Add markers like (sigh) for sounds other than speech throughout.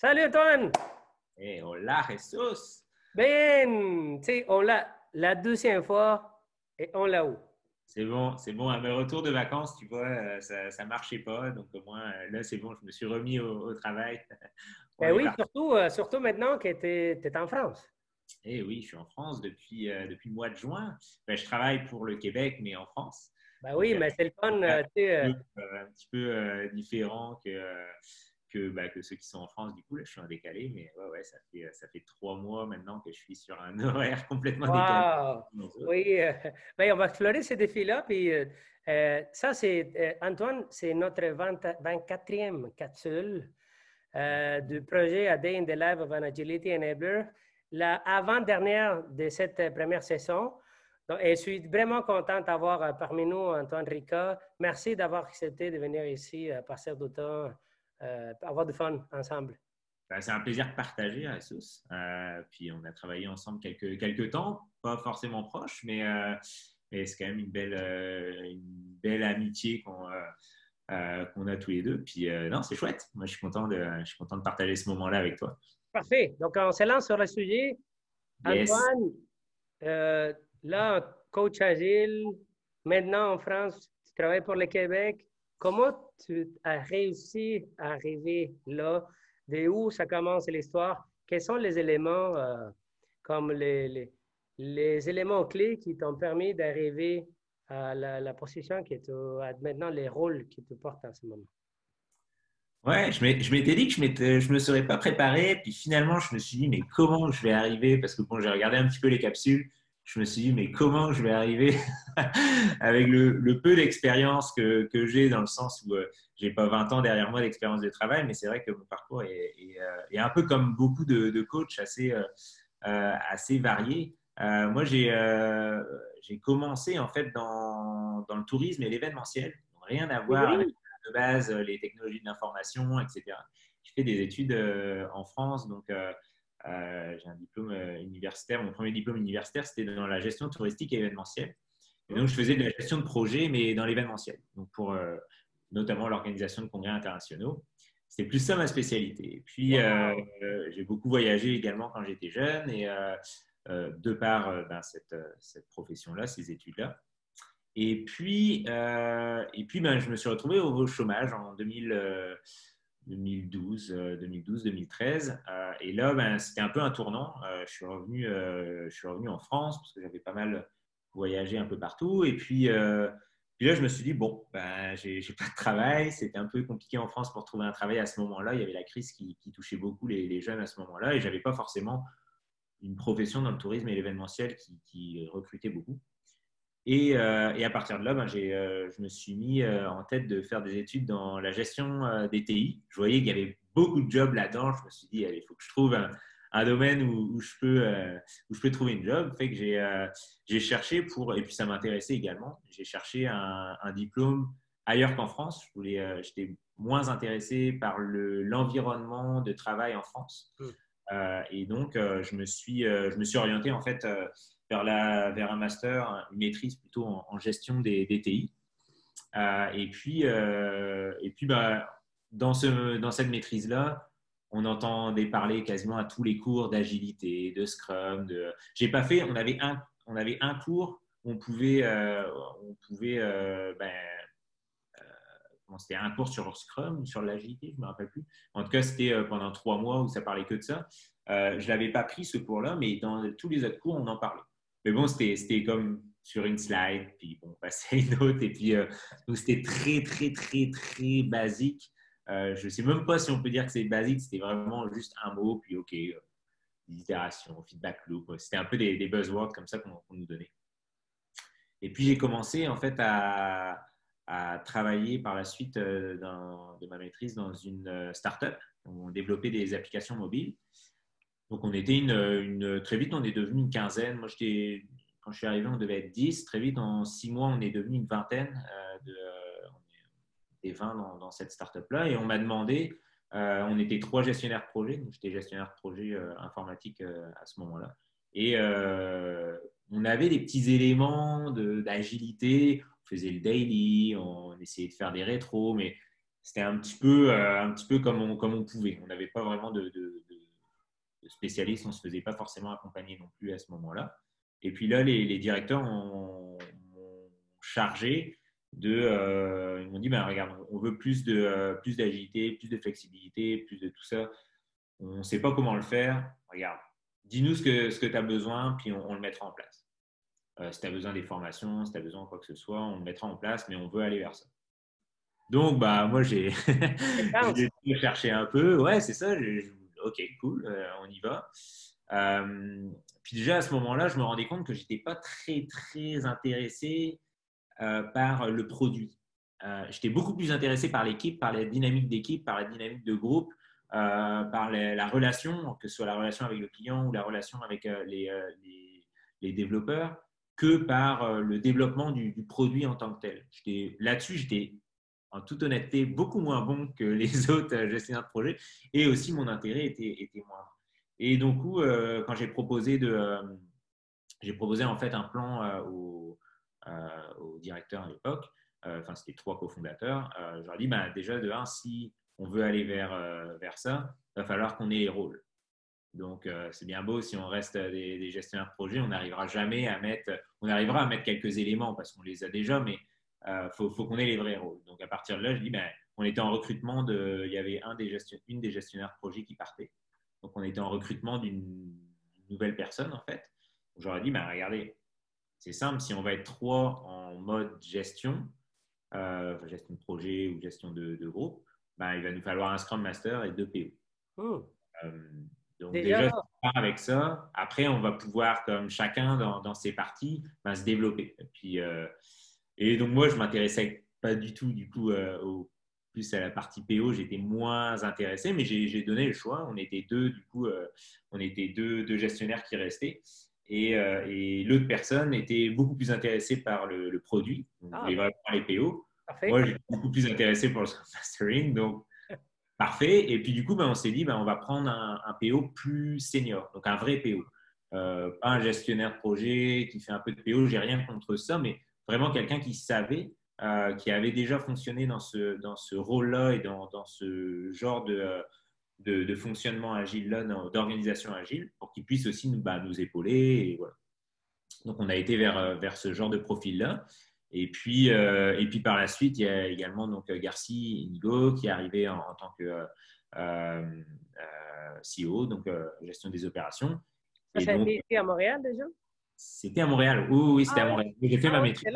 Salut Antoine! Hey, hola Jesus! Ben, tu sais, on l'a la deuxième fois et on l'a où? C'est bon, c'est bon. À mes retours de vacances, tu vois, euh, ça ne marchait pas. Donc, au moins, euh, là, c'est bon, je me suis remis au, travail. (laughs) Ben oui, surtout, euh, surtout maintenant que tu es, en France. Eh oui, je suis en France depuis, depuis le mois de juin. Ben, je travaille pour le Québec, mais en France. Ben oui, mais c'est le fun. un, petit peu différent que que, bah, que ceux qui sont en France, du coup, là, je suis en décalé, mais ouais, ouais, ça fait, ça fait trois mois maintenant que je suis sur un (laughs) horaire complètement décalé. Oui, euh, (laughs) ben, on va explorer ces défis-là. Puis, euh, euh, ça, c'est, Antoine, c'est notre 24e capsule du projet A Day in the Life of an Agility Enabler, la avant-dernière de cette première saison. Donc, et je suis vraiment contente d'avoir parmi nous Antoine Rica. Merci d'avoir accepté de venir ici passer du temps euh, avoir du fun ensemble. Ben, c'est un plaisir de partager, à Euh, puis on a travaillé ensemble quelques, quelques temps, pas forcément proches, mais, euh, mais c'est quand même une belle, euh, une belle amitié qu'on qu'on a tous les deux. Puis non, c'est chouette. Moi, je suis content de, je suis content de partager ce moment-là avec toi. Parfait. Donc, on s'élance sur le sujet. Antoine, là, coach agile, maintenant en France, tu travailles pour le Québec. Comment tu as réussi à arriver là? De où ça commence l'histoire? Quels sont les éléments, euh, comme les, les, éléments clés qui t'ont permis d'arriver à la, position qui est maintenant les rôles qui te portent en ce moment? Ouais, je m'étais dit que je ne me serais pas préparé, puis finalement, je me suis dit, mais comment je vais arriver? Parce que bon, j'ai regardé un petit peu les capsules, je me suis dit, mais comment je vais arriver (laughs) avec le, peu d'expérience que, que j'ai, dans le sens où euh, j'ai pas 20 ans derrière moi d'expérience de travail, mais c'est vrai que mon parcours est, est, euh, un peu comme beaucoup de, de coachs, assez, euh, assez variés. moi, j'ai commencé en fait dans, dans le tourisme et l'événementiel, rien à voir avec de base les technologies de l'information, etc. J'ai fait des études en France, donc euh, j'ai un diplôme euh, universitaire. Mon premier diplôme universitaire, c'était dans la gestion touristique et événementielle. Et donc, je faisais de la gestion de projet, mais dans l'événementiel. Donc, pour euh, notamment l'organisation de congrès internationaux. C'était plus ça ma spécialité. Et puis, j'ai beaucoup voyagé également quand j'étais jeune et de par ben, cette, cette profession-là, ces études-là. Et puis, et puis ben, je me suis retrouvé au, chômage en 2000. 2012, 2012, 2013. et là, ben, c'était un peu un tournant. Euh, je, suis revenu, euh, je suis revenu en France parce que j'avais pas mal voyagé un peu partout. Et puis, euh, là, je me suis dit, bon, ben, j'ai pas de travail. C'était un peu compliqué en France pour trouver un travail à ce moment-là. Il y avait la crise qui, touchait beaucoup les, jeunes à ce moment-là. Et j'avais pas forcément une profession dans le tourisme et l'événementiel qui recrutait beaucoup. Euh, et, à partir de là, ben, euh, je me suis mis euh, en tête de faire des études dans la gestion des TI. Je voyais qu'il y avait beaucoup de jobs là-dedans. Je me suis dit, il faut que je trouve un, domaine où, je peux, où je peux trouver une job. Fait que j'ai cherché pour, et puis ça m'intéressait également, j'ai cherché un, diplôme ailleurs qu'en France. J'étais moins intéressé par l'environnement de travail en France. Mmh. et donc, je, me suis, je me suis orienté en fait vers, la, vers un master, une maîtrise plutôt en, gestion des, TI. Euh, et puis, euh, et puis bah, dans, ce, dans cette maîtrise-là, on entendait parler quasiment à tous les cours d'agilité, de Scrum. De... J'ai pas fait. On avait un, on avait un cours où on pouvait, euh, on pouvait, ben, c'était un cours sur Scrum, sur l'agilité, je me rappelle plus. En tout cas, c'était pendant trois mois où ça parlait que de ça. je l'avais pas pris ce cours-là, mais dans tous les autres cours, on en parlait. Mais bon, c'était comme sur une slide, puis on (laughs) passait à une autre. Et puis, euh, c'était très, très, très, très basique. Euh, je ne sais même pas si on peut dire que c'est basique. C'était vraiment juste un mot, puis OK, euh, itération, feedback loop. C'était un peu des, buzzwords comme ça qu'on nous donnait. Et puis, j'ai commencé en fait à, à, travailler par la suite de ma maîtrise dans une startup. On développait des applications mobiles. Donc, on était une, très vite, on est devenu une quinzaine. Moi, quand je suis arrivé, on devait être 10. Très vite, en six mois, on est devenu une vingtaine euh, de, des 20 dans, cette startup-là. Et on m'a demandé, euh, on était trois gestionnaires de projet. J'étais gestionnaire de projet euh, informatique à ce moment-là. Et on avait des petits éléments d'agilité. On faisait le daily, on essayait de faire des rétros, mais c'était un petit peu, un petit peu comme, on, comme on pouvait. On n'avait pas vraiment de, spécialistes, on ne se faisait pas forcément accompagner non plus à ce moment-là. Et puis là, les, directeurs m'ont chargé de. ils m'ont dit ben, regarde, on veut plus de plus d'agilité, plus de flexibilité, plus de tout ça. On ne sait pas comment le faire. Regarde, dis-nous ce que, ce que tu as besoin, puis on, le mettra en place. Euh, si tu as besoin des formations, si tu as besoin de quoi que ce soit, on le mettra en place, mais on veut aller vers ça. Donc, bah, moi, j'ai (laughs) cherché un peu. Ouais, c'est ça. Ok, cool, euh, on y va. Euh, puis déjà, à ce moment-là, je me rendais compte que je n'étais pas très, très intéressé par le produit. j'étais beaucoup plus intéressé par l'équipe, par la dynamique d'équipe, par la dynamique de groupe, euh, par la relation, que ce soit la relation avec le client ou la relation avec euh, euh, les, les, développeurs, que par le développement du, produit en tant que tel. Là-dessus, j'étais en toute honnêteté beaucoup moins bon que (laughs) les autres gestionnaires de projet et aussi mon intérêt était, était moindre. Et donc, quand j'ai proposé de, j'ai proposé en fait un plan au, au directeur à l'époque, enfin c'était trois cofondateurs, je leur ai dit bah, déjà de un, si on veut aller vers, euh, vers ça, il va falloir qu'on ait les rôles. Donc, euh, c'est bien beau si on reste des, gestionnaires de projet, on n'arrivera jamais à mettre, on arrivera à mettre quelques éléments parce qu'on les a déjà, mais il euh, faut, qu'on ait les vrais rôles. Donc, à partir de là, je dis, ben, on était en recrutement de, il y avait un des une des gestionnaires de projet qui partait. Donc, on était en recrutement d'une nouvelle personne, en fait. J'aurais dit, ben, regardez, c'est simple, si on va être trois en mode gestion, gestion de projet ou gestion de groupe, ben, il va nous falloir un Scrum Master et deux PO. Oh. Euh, donc déjà, avec ça, après, on va pouvoir, comme chacun dans, ses parties, ben, se développer. Et, puis, euh, et donc moi, je m'intéressais pas du tout, du coup, euh, au, plus à la partie PO, j'étais moins intéressé, mais j'ai donné le choix. On était deux, du coup, on était deux, deux, gestionnaires qui restaient. Et, et l'autre personne était beaucoup plus intéressée par le, produit, ah. voulait vraiment les PO. Moi, j'étais beaucoup plus intéressé pour le (laughs) mastering, donc (laughs) parfait. Et puis, du coup, ben, on s'est dit, ben, on va prendre un, PO plus senior, donc un vrai PO. Euh, pas un gestionnaire de projet qui fait un peu de PO, j'ai rien contre ça, mais vraiment quelqu'un qui savait, euh, qui avait déjà fonctionné dans ce, dans ce rôle-là et dans, dans, ce genre de, de, de fonctionnement agile-là, d'organisation agile, pour qu'il puisse aussi nous, bah, nous épauler. Et voilà. Donc, on a été vers, vers ce genre de profil-là. Et puis, euh, et puis par la suite, il y a également donc Garci Indigo qui est arrivé en, tant que euh, euh, CEO, donc gestion des opérations. Ça, a été à Montréal déjà? C'était à Montréal. Oui, oui, c'était à Montréal. J'ai fait ma maîtrise.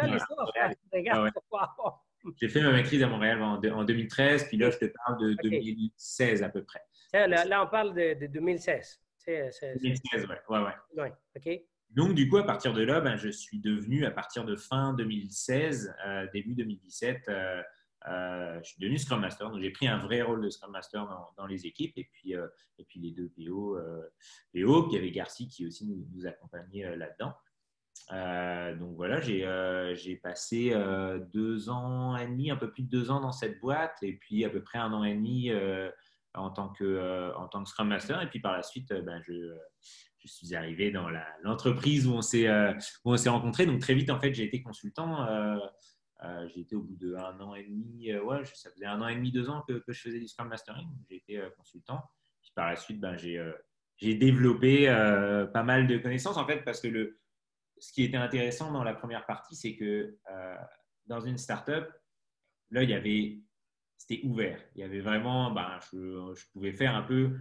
J'ai fait ma maîtrise à Montréal en, 2013, puis là, je te parle de 2016 à peu près. Là, on parle de, 2016. 2016, oui. Ouais, ouais. Donc, du coup, à partir de là, ben, je suis devenu, à partir de fin 2016, euh, début 2017, euh, euh, je suis devenu Scrum Master. Donc, j'ai pris un vrai rôle de Scrum Master dans, les équipes. Et puis, et puis les deux PO, PO, puis il y avait Garci qui aussi nous, accompagnait là-dedans. donc voilà, j'ai passé deux ans et demi, un peu plus de deux ans dans cette boîte, et puis à peu près un an et demi en, tant que, en tant que Scrum Master. Et puis par la suite, ben, je, je suis arrivé dans l'entreprise où euh, on s'est rencontrés. Donc très vite, en fait, j'ai été consultant. Euh, euh, été au bout de un an et demi. ouais, ça faisait un an et demi, deux ans que, que je faisais du Scrum Mastering. J'ai été consultant. Puis par la suite, ben, j'ai développé pas mal de connaissances, en fait, parce que le, ce qui était intéressant dans la première partie, c'est que dans une startup, là, il y avait, c'était ouvert. Il y avait vraiment, ben, je, je, pouvais faire un peu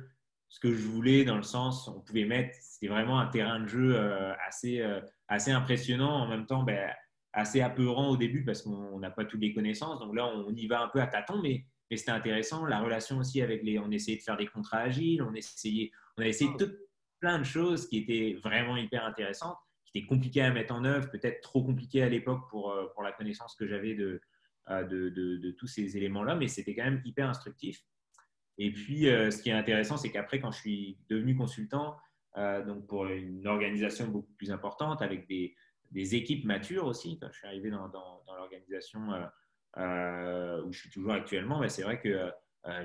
ce que je voulais dans le sens, on pouvait mettre, c'était vraiment un terrain de jeu euh, assez, euh, assez impressionnant, en même temps ben, assez apeurant au début parce qu'on n'a pas toutes les connaissances. Donc là, on y va un peu à tâtons, mais, mais c'était intéressant. La relation aussi avec les, on essayait de faire des contrats agiles, on essayait, on a essayé tout, plein de choses qui étaient vraiment hyper intéressantes, qui étaient compliquées à mettre en œuvre, peut-être trop compliquées à l'époque pour, euh, pour la connaissance que j'avais de, de, de, de tous ces éléments-là, mais c'était quand même hyper instructif. Et puis, euh, ce qui est intéressant, c'est qu'après, quand je suis devenu consultant, euh, donc pour une organisation beaucoup plus importante, avec des, des équipes matures aussi, quand je suis arrivé dans, dans, l'organisation euh, où je suis toujours actuellement, ben, c'est vrai que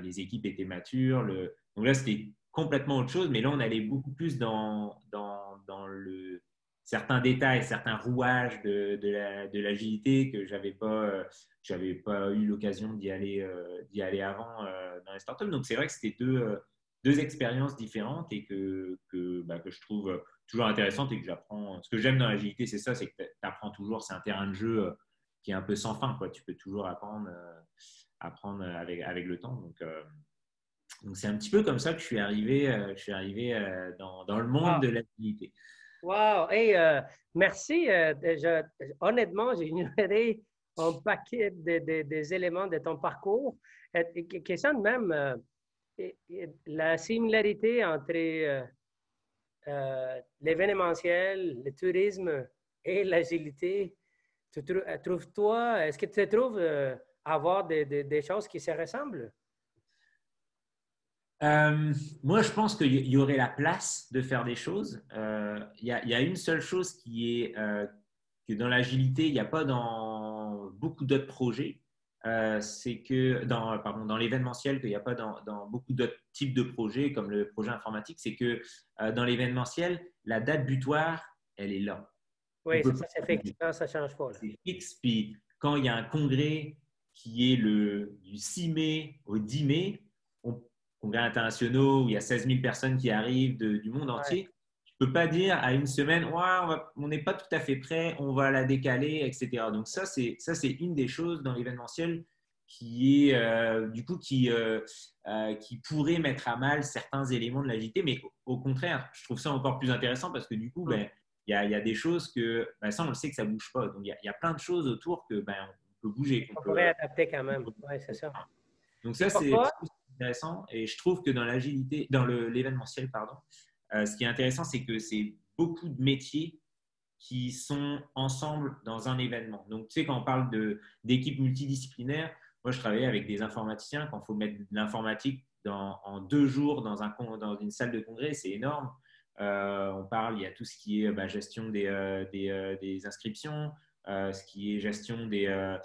les équipes étaient matures. Le... Donc là, c'était complètement autre chose, mais là, on allait beaucoup plus dans, dans, dans le, certains détails, certains rouages de, de l'agilité que j'avais pas, j'avais pas eu l'occasion d'y aller, d'y aller avant dans les startups. Donc c'est vrai que c'était deux, deux expériences différentes et que, que, bah, que, je trouve toujours intéressantes et que j'apprends. Ce que j'aime dans l'agilité, c'est ça, c'est que tu apprends toujours, c'est un terrain de jeu qui est un peu sans fin. Quoi. Tu peux toujours apprendre, apprendre avec, avec le temps. Donc, donc c'est un petit peu comme ça que je suis arrivé, euh, je suis arrivé euh, dans, dans, le monde de l'agilité. Wow! Hey, euh, merci. honnêtement, j'ai ignoré un paquet de, des éléments de ton parcours. question de même, la similarité entre l'événementiel, le tourisme et l'agilité, tu trouves-toi, est-ce que tu trouves avoir des, choses qui se ressemblent? Euh, moi, je pense qu'il y aurait la place de faire des choses. Euh, il y, a une seule chose qui est euh, que dans l'agilité, il n'y a pas dans beaucoup d'autres projets. C'est que dans, pardon, dans l'événementiel, qu'il n'y a pas dans, beaucoup d'autres types de projets, comme le projet informatique, c'est que dans l'événementiel, la date butoir, elle est là. Oui, ça, c'est effectivement, ça change pas. C'est fixe. Puis quand il y a un congrès qui est le, du 6 mai au 10 mai, congrès internationaux où il y a 16 000 personnes qui arrivent du monde entier, ne peux pas dire à une semaine, ouais, on n'est pas tout à fait prêt, on va la décaler, etc. Donc ça, c'est ça, c'est une des choses dans l'événementiel qui est euh, du coup qui euh, euh, qui pourrait mettre à mal certains éléments de l'agité, mais au, contraire, je trouve ça encore plus intéressant parce que du coup, ben, il y, a, y, a, des choses que ben, ça, on le sait que ça bouge pas. Donc il y, y, a plein de choses autour que ben, on peut bouger. On, pourrait adapter quand même. Ouais, c'est ça. Donc ça, c'est intéressant. Et je trouve que dans l'agilité, dans l'événementiel, pardon, euh, ce qui est intéressant, c'est que c'est beaucoup de métiers qui sont ensemble dans un événement. Donc, tu sais, quand on parle d'équipes multidisciplinaires, moi, je travaillais avec des informaticiens. Quand il faut mettre de l'informatique en deux jours dans, un, dans une salle de congrès, c'est énorme. Euh, on parle, il y a tout ce qui est bah, gestion des, euh, des, inscriptions, ce qui est gestion des,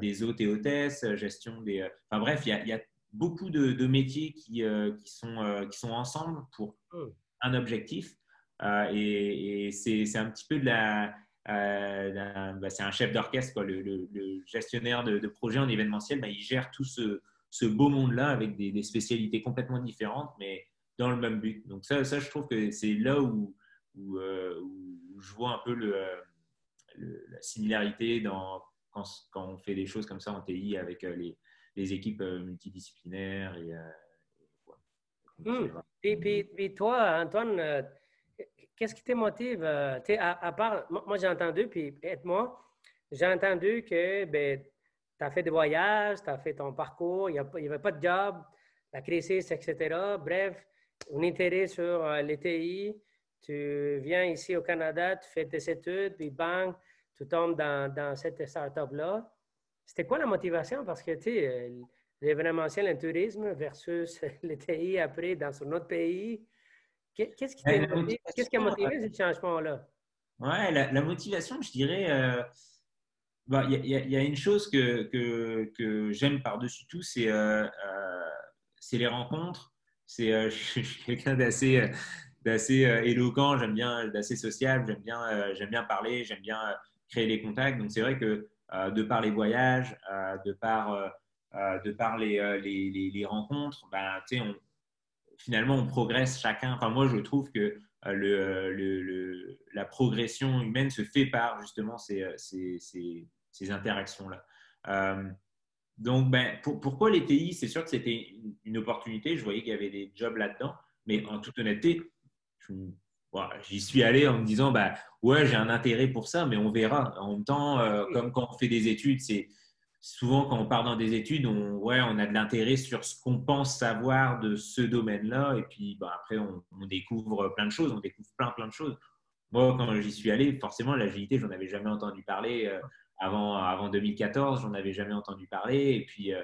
des hôtes et hôtesses, gestion des. enfin bref, il y a, beaucoup de, métiers qui, qui, sont, qui sont ensemble pour hmm. Un objectif. Euh, et, c'est un petit peu de la. Bah, c'est un chef d'orchestre, le, le, gestionnaire de, projet en événementiel. Bah, il gère tout ce, ce beau monde-là avec des, spécialités complètement différentes, mais dans le même but. Donc, ça, ça je trouve que c'est là où, où, je vois un peu le, la similarité dans, quand, quand, on fait des choses comme ça en TI avec les, les équipes euh, multidisciplinaires. Et, euh, hmm. toi, Antoine, euh, qu'est-ce qui te motive? À, part, moi, j'ai entendu, puis aide-moi, j'ai entendu que ben, tu as fait des voyages, tu as fait ton parcours, il n'y avait pas de job, la crise, etc. Bref, un intérêt sur les TI. Tu viens ici au Canada, tu fais tes études, puis bang, tu tombes dans, dans cette startup-là. C'était quoi la motivation? Parce que, tu sais, euh, l'événementiel, le tourisme versus (laughs) le TI après dans un autre pays. Qu'est-ce qui, Qu'est-ce qui a motivé ce changement-là? Ouais, la, motivation, je dirais, euh, bah, il y, a une chose que, que, que j'aime par-dessus tout, c'est euh, les rencontres. C'est, (laughs) je suis quelqu'un d'assez d'assez éloquent, j'aime bien, d'assez sociable, j'aime bien, j'aime bien parler, j'aime bien créer des contacts. Donc c'est vrai que euh, de par les voyages, euh, de par, euh, de par les, les, les, rencontres, ben, on, finalement, on progresse chacun. Enfin, moi, je trouve que le, le, la progression humaine se fait par justement ces, ces, ces, interactions-là. donc, ben, pourquoi les TI C'est sûr que c'était une, opportunité. Je voyais qu'il y avait des jobs là-dedans. Mais en toute honnêteté, j'y suis allé en me disant, bah, ouais, j'ai un intérêt pour ça, mais on verra. En même temps, euh, comme quand on fait des études, c'est souvent quand on part dans des études, on, ouais, on a de l'intérêt sur ce qu'on pense savoir de ce domaine-là, et puis bah, après, on, découvre plein de choses, on découvre plein, plein de choses. Moi, quand j'y suis allé, forcément, l'agilité, j'en avais jamais entendu parler euh, avant, avant 2014, j'en avais jamais entendu parler, et puis, euh,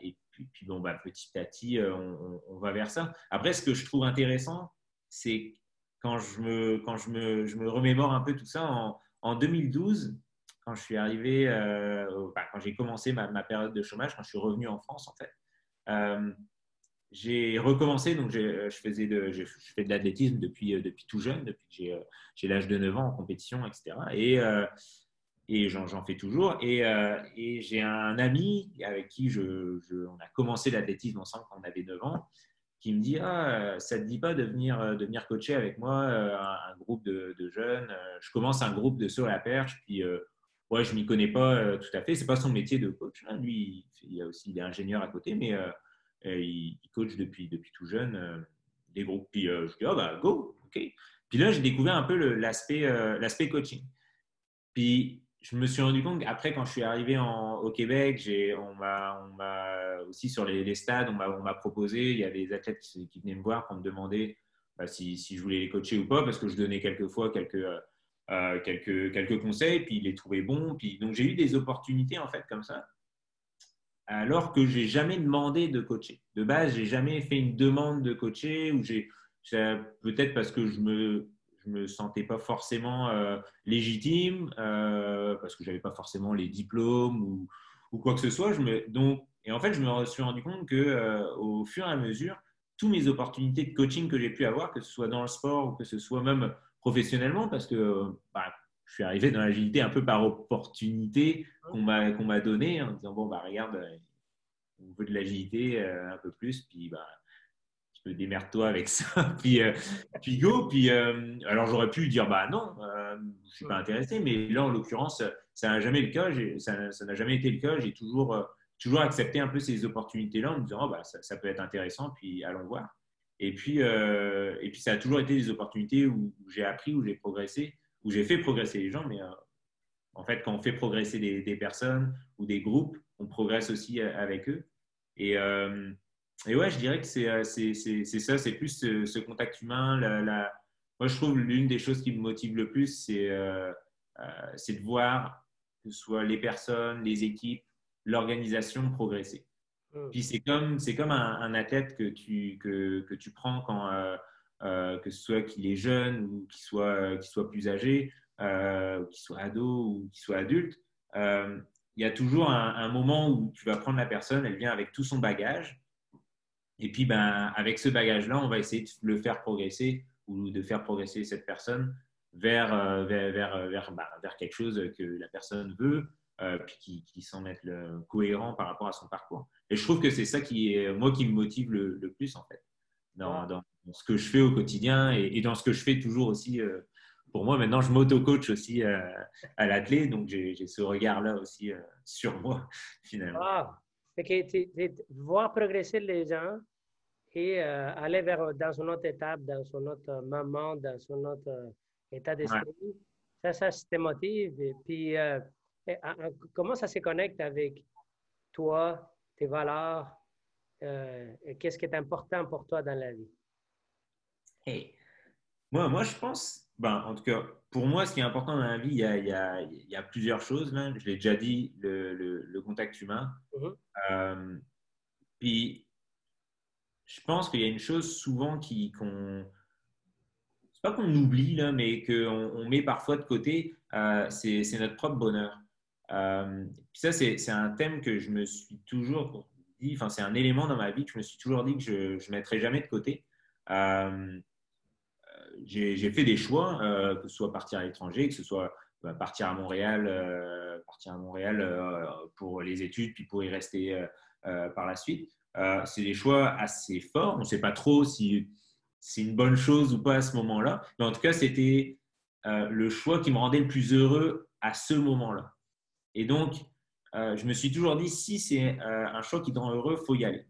et puis, bon, bah, petit à petit, on, on va vers ça. Après, ce que je trouve intéressant, c'est quand je me, quand je me, je me remémore un peu tout ça, en, en 2012, quand je suis arrivé, euh, quand j'ai commencé ma, période de chômage, quand je suis revenu en France, en fait, euh, j'ai recommencé, donc je, faisais de, fais de l'athlétisme depuis, tout jeune, depuis que j'ai l'âge de 9 ans en compétition, etc. Et, j'en fais toujours. Et, j'ai un ami avec qui on a commencé l'athlétisme ensemble quand on avait 9 ans, qui me dit ah, ça te dit pas de venir, de venir coacher avec moi un, groupe de, de, jeunes Je commence un groupe de saut à la perche, puis ouais, je m'y connais pas tout à fait. C'est pas son métier de coach. Hein. Lui, il, a aussi, il est ingénieur à côté, mais il, coach depuis, depuis tout jeune euh, des groupes. Puis euh, je dis, oh, bah, go, OK. Puis là, j'ai découvert un peu l'aspect euh, l'aspect coaching. Puis je me suis rendu compte qu'après, quand je suis arrivé au Québec, on m'a aussi sur les, stades, on m'a proposé, il y a des athlètes qui, venaient me voir pour me demander bah, si, si, je voulais les coacher ou pas, parce que je donnais quelquefois quelques, quelques, quelques conseils, puis ils les trouvaient bons. Puis, donc j'ai eu des opportunités en fait comme ça alors que j'ai jamais demandé de coacher. De base, j'ai jamais fait une demande de coacher ou j'ai peut-être parce que je me je me sentais pas forcément euh, légitime euh, parce que j'avais pas forcément les diplômes ou, ou, quoi que ce soit. Je me, donc et en fait, je me suis rendu compte que euh, au fur et à mesure, toutes mes opportunités de coaching que j'ai pu avoir, que ce soit dans le sport ou que ce soit même professionnellement, parce que bah, je suis arrivé dans l'agilité un peu par opportunité qu'on m'a qu'on m'a donné en disant bon bah regarde euh, on veut de l'agilité euh, un peu plus puis bah tu peux démerde-toi avec ça. (laughs) Puis euh, puis go. Puis alors j'aurais pu dire bah non je suis pas intéressé. Mais là en l'occurrence ça n'a jamais le cas. Ça n'a jamais été le cas. J'ai toujours toujours accepté un peu ces opportunités là en me disant oh, bah ça, ça, peut être intéressant. Puis allons voir et puis et puis ça a toujours été des opportunités où j'ai appris où j'ai progressé où j'ai fait progresser les gens, mais euh, en fait, quand on fait progresser des, personnes ou des groupes, on progresse aussi euh, avec eux. Et, euh, ouais, je dirais que c'est ça, c'est plus ce, contact humain. Moi, je trouve l'une des choses qui me motive le plus, c'est de voir que ce soit les personnes, les équipes, l'organisation progresser. Mmh. Puis c'est comme, comme un, athlète que tu, que, que tu prends quand, euh, que ce soit qu'il est jeune ou qu'il soit, soit plus âgé, euh, qu'il soit ado ou qu'il soit adulte, euh, il y a toujours un, moment où tu vas prendre la personne, elle vient avec tout son bagage, et puis ben, avec ce bagage-là, on va essayer de le faire progresser ou de faire progresser cette personne vers, vers, vers, ben, vers, quelque chose que la personne veut, puis qui, qui semble être cohérent par rapport à son parcours. Et je trouve que c'est ça qui est, moi, qui me motive le, le plus, en fait, dans, dans, ce que je fais au quotidien et, dans ce que je fais toujours aussi. Euh, pour moi, maintenant, je m'auto-coach aussi euh, à l'athlète, donc j'ai ce regard-là aussi euh, sur moi, (laughs) finalement. Ah, voir progresser les gens et aller vers, dans une autre étape, dans son autre moment, dans son autre état d'esprit, ça, ça, te motive. Et puis, comment ça se connecte avec toi, tes valeurs, qu'est-ce qui est important pour toi dans la vie? moi, moi, je pense, ben, en tout cas, pour moi, ce qui est important dans la vie, il y a, il y a, il y a plusieurs choses. Là. Je l'ai déjà dit, le, le, contact humain. Mm-hmm. Euh, puis, je pense qu'il y a une chose souvent qui, qu'on. C'est pas qu'on oublie, là, mais qu'on on met parfois de côté, euh, c'est, notre propre bonheur. Euh, ça, c'est, c'est un thème que je me suis toujours dit, enfin, c'est un élément dans ma vie que je me suis toujours dit que je ne mettrai jamais de côté. Euh, j'ai fait des choix, euh, que ce soit partir à l'étranger, que ce soit bah, partir à Montréal, euh, partir à Montréal euh, pour les études, puis pour y rester par la suite. c'est des choix assez forts. On ne sait pas trop si c'est une bonne chose ou pas à ce moment-là. Mais en tout cas, c'était le choix qui me rendait le plus heureux à ce moment-là. Et donc, je me suis toujours dit, si c'est un choix qui te rend heureux, faut y aller.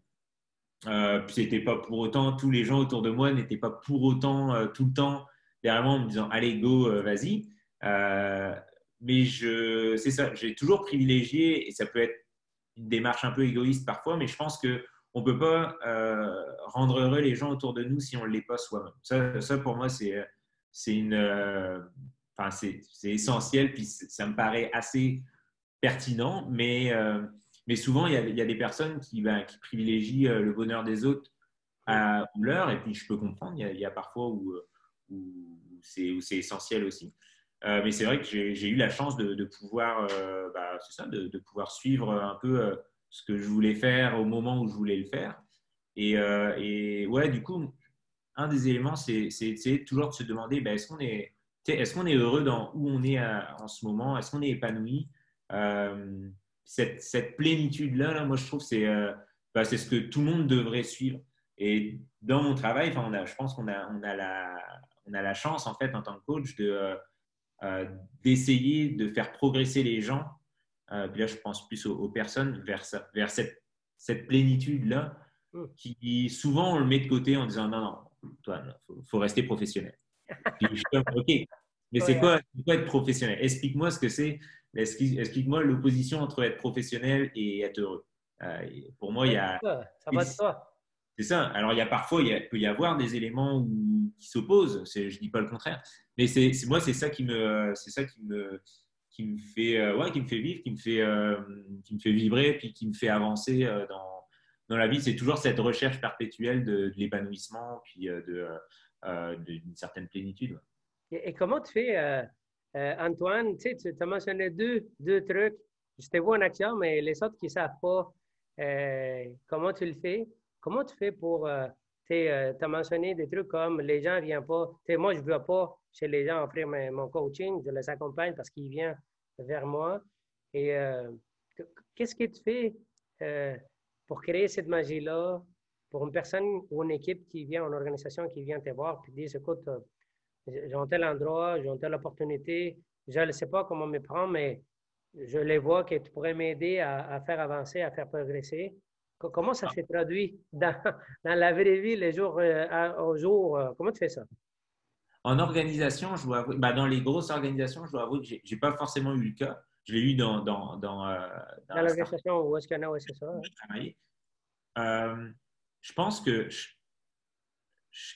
Euh, c'était pas pour autant, tous les gens autour de moi n'étaient pas pour autant euh, tout le temps derrière moi en me disant allez go, euh, vas-y. mais c'est ça, j'ai toujours privilégié et ça peut être une démarche un peu égoïste parfois, mais je pense que on peut pas rendre heureux les gens autour de nous si on ne l'est pas soi-même. Ça, ça, pour moi c'est c'est, c'est essentiel puis ça me paraît assez pertinent, mais mais souvent, il y a, des personnes qui, ben, qui, privilégient euh, le bonheur des autres à leur, et puis je peux comprendre, il y a, parfois où, euh, où c'est essentiel aussi. Euh, mais c'est vrai que j'ai eu la chance de, pouvoir, bah, ça, de, pouvoir suivre un peu ce que je voulais faire au moment où je voulais le faire. Et, et, ouais, du coup, un des éléments, c'est toujours de se demander ben, est-ce qu'on est, est, qu'on est heureux dans où on est en ce moment? Est-ce qu'on est épanoui? Cette, cette plénitude-là, là, moi, je trouve que c'est ben, ce que tout le monde devrait suivre. Et dans mon travail, enfin, on a, je pense qu'on a, on a, la, on a la chance, en fait, en tant que coach, de, euh, d'essayer de faire progresser les gens. Euh, puis là, je pense plus aux, personnes vers, vers cette, cette plénitude-là, hmm. qui souvent on le met de côté en disant non, non, toi, il faut, rester professionnel. (laughs) Puis je suis comme, OK, mais c'est quoi, quoi, être professionnel? Explique-moi ce que c'est. Explique-moi l'opposition entre être professionnel et être heureux? Euh, pour moi, il y a. Ça va de toi. C'est ça. Alors, il y a parfois, il, peut y avoir des éléments où, qui s'opposent. Je ne dis pas le contraire. Mais c'est, moi, c'est ça qui me, c'est ça qui me, qui me fait, euh, ouais, qui me fait vivre, qui me fait, euh, qui me fait vibrer, puis qui me fait avancer euh, dans, dans la vie. C'est toujours cette recherche perpétuelle de, l'épanouissement, puis de, d'une certaine plénitude. Et, comment tu fais, Antoine Tu as mentionné deux, deux trucs. Je te vois en action, mais les autres qui ne savent pas comment tu le fais? Comment tu fais pour. Euh, tu as mentionné des trucs comme les gens ne viennent pas. Moi, je ne veux pas chez les gens offrir mon coaching, je les accompagne parce qu'ils viennent vers moi. Et euh, qu'est-ce que tu fais euh, pour créer cette magie-là pour une personne ou une équipe qui vient, une organisation qui vient te voir et dit écoute, j'ai un tel endroit, j'ai une telle opportunité, je ne sais pas comment me prendre, mais je les vois que tu pourrais m'aider à, faire avancer, à faire progresser. Comment ça s'est traduit (laughs) dans, dans, la vraie vie, les jours euh, au jour? Euh, comment tu fais ça? En organisation, je dois bah, dans les grosses organisations, je dois avouer que je n'ai pas forcément eu le cas. Je l'ai eu dans. Dans, dans, euh, dans, l'organisation où est-ce qu'il y en a, c'est ça? Je je pense que je,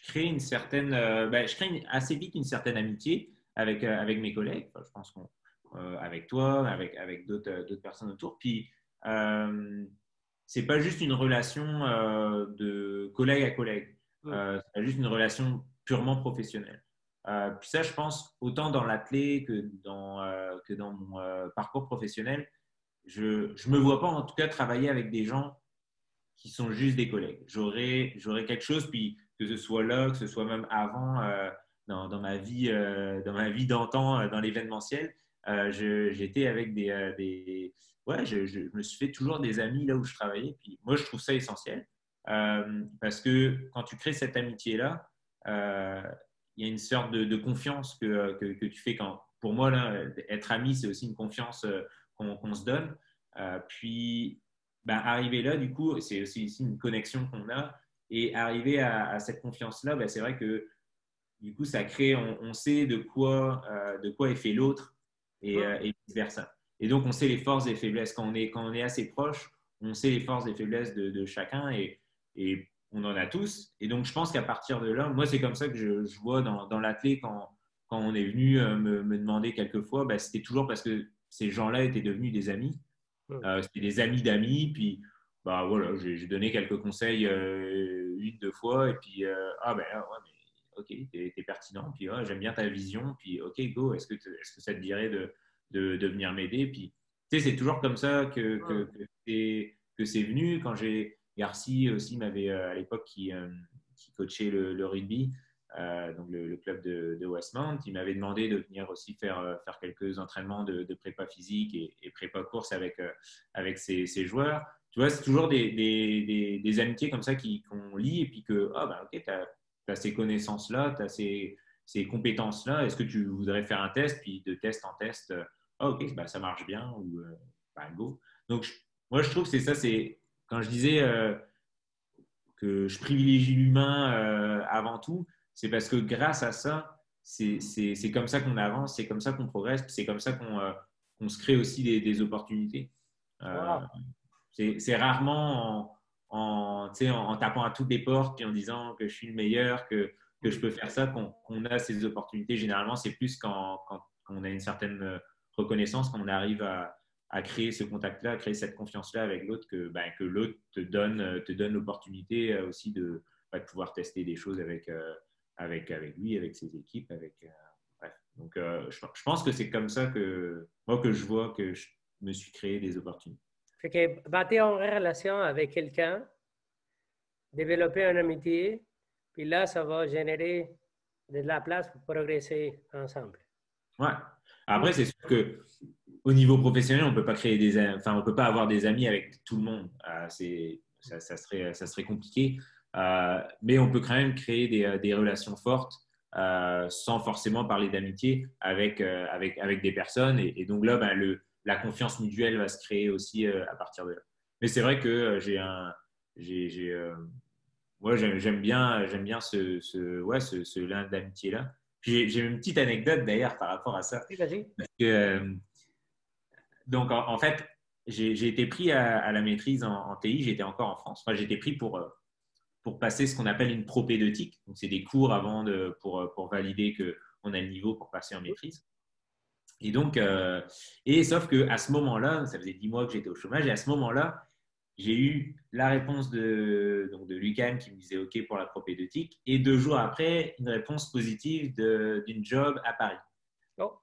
crée une certaine. Ben, je crée assez vite une certaine amitié avec, avec mes collègues. je pense qu'on. avec toi, avec, avec d'autres personnes autour. Puis c'est pas juste une relation euh, de collègue à collègue. Euh, c'est juste une relation purement professionnelle. Euh, puis ça, je pense, autant dans l'athlé que dans, que dans mon parcours professionnel, je ne me vois pas en tout cas travailler avec des gens qui sont juste des collègues. J'aurais, j'aurais quelque chose, puis que ce soit là, que ce soit même avant, dans, dans, ma vie, dans ma vie d'antan, dans l'événementiel, j'étais avec des, ouais, je, me suis fait toujours des amis là où je travaillais. Puis moi, je trouve ça essentiel euh, parce que quand tu crées cette amitié-là, euh, il y a une sorte de, confiance que, que, tu fais quand. Pour moi, là, être ami, c'est aussi une confiance euh, qu'on se donne. puis, ben, arriver là, du coup, c'est aussi, une connexion qu'on a. Et arriver à, cette confiance-là, ben, c'est vrai que du coup, ça crée, on, sait de quoi, de quoi est fait l'autre et, et vice-versa. Et donc, on sait les forces et les faiblesses. Quand on est, quand on est assez proche, on sait les forces et les faiblesses de, chacun et, et, on en a tous. Et donc, je pense qu'à partir de là, moi, c'est comme ça que je, je vois dans, dans l'athlé quand, quand on est venu euh, me, me demander quelquefois, bah, c'était toujours parce que ces gens-là étaient devenus des amis. Euh, c'était des amis d'amis. Puis, bah, voilà, j'ai donné quelques conseils euh, une, deux fois. Et puis, ah ben, ouais, mais, ok, t'es es pertinent. Puis, j'aime bien ta vision. Puis, ok, go, est-ce que, est -ce que ça te dirait de de, venir m'aider? Puis, tu sais, c'est toujours comme ça que, que, c'est venu. Quand j'ai Garci aussi m'avait euh, à l'époque qui, euh, qui coachait le, rugby, euh, donc le, club de, Westmount, il m'avait demandé de venir aussi faire, faire quelques entraînements de, prépa physique et, prépa course avec, avec ses, joueurs. Tu vois, c'est toujours des, des, des, amitiés comme ça qu'on lit et puis que, ah ben ok, tu as, ces connaissances-là, tu as ces, ces compétences-là, est-ce que tu voudrais faire un test? Puis de test en test, ah, ok, bah, ça marche bien, ou euh, bah. Donc, moi, je trouve que c'est ça, c'est quand je disais euh, que je privilégie l'humain euh, avant tout, c'est parce que grâce à ça, c'est comme ça qu'on avance, c'est comme ça qu'on progresse, c'est comme ça qu'on se crée aussi des, opportunités. C'est rarement en, en, en, tapant à toutes les portes et en disant que je suis le meilleur, que, que je peux faire ça, qu'on a ces opportunités. Généralement, c'est plus quand, quand, on a une certaine reconnaissance quand on arrive à, créer ce contact-là, à créer cette confiance-là avec l'autre, que, ben, que l'autre te donne, te donne l'opportunité euh, aussi de, ben, de, pouvoir tester des choses avec, euh, avec, avec lui, avec ses équipes. Avec, euh, bref. Donc, je, pense que c'est comme ça que moi que je vois que je me suis créé des opportunités. Fait que, en relation avec quelqu'un, développer une amitié, puis là, ça va générer de la place pour progresser ensemble. Ouais. Après, c'est sûr que au niveau professionnel, on peut pas créer des, enfin, on peut pas avoir des amis avec tout le monde. Euh, c'est, ça, serait, ça serait compliqué. Euh, mais on peut quand même créer des, euh, des relations fortes sans forcément parler d'amitié avec, avec, avec des personnes. Et, donc là, ben, le, la confiance mutuelle va se créer aussi à partir de là. Mais c'est vrai que j'ai un, j'ai, moi, j'aime bien, j'aime bien ce, ce, ouais, ce, ce lien d'amitié là. J'ai une petite anecdote d'ailleurs par rapport à ça. Oui, vas-y. donc, en, fait, j'ai été pris à, la maîtrise en, en TI, j'étais encore en France. Enfin, j'ai été pris pour, pour passer ce qu'on appelle une propédeutique. Donc, c'est des cours avant de, pour, pour valider qu'on a le niveau pour passer en maîtrise. Et donc, euh, et sauf qu'à ce moment-là, ça faisait dix mois que j'étais au chômage, et à ce moment-là, j'ai eu la réponse de, donc de Lucam qui me disait OK pour la propédeutique, et deux jours après, une réponse positive d'une job à Paris. Oh.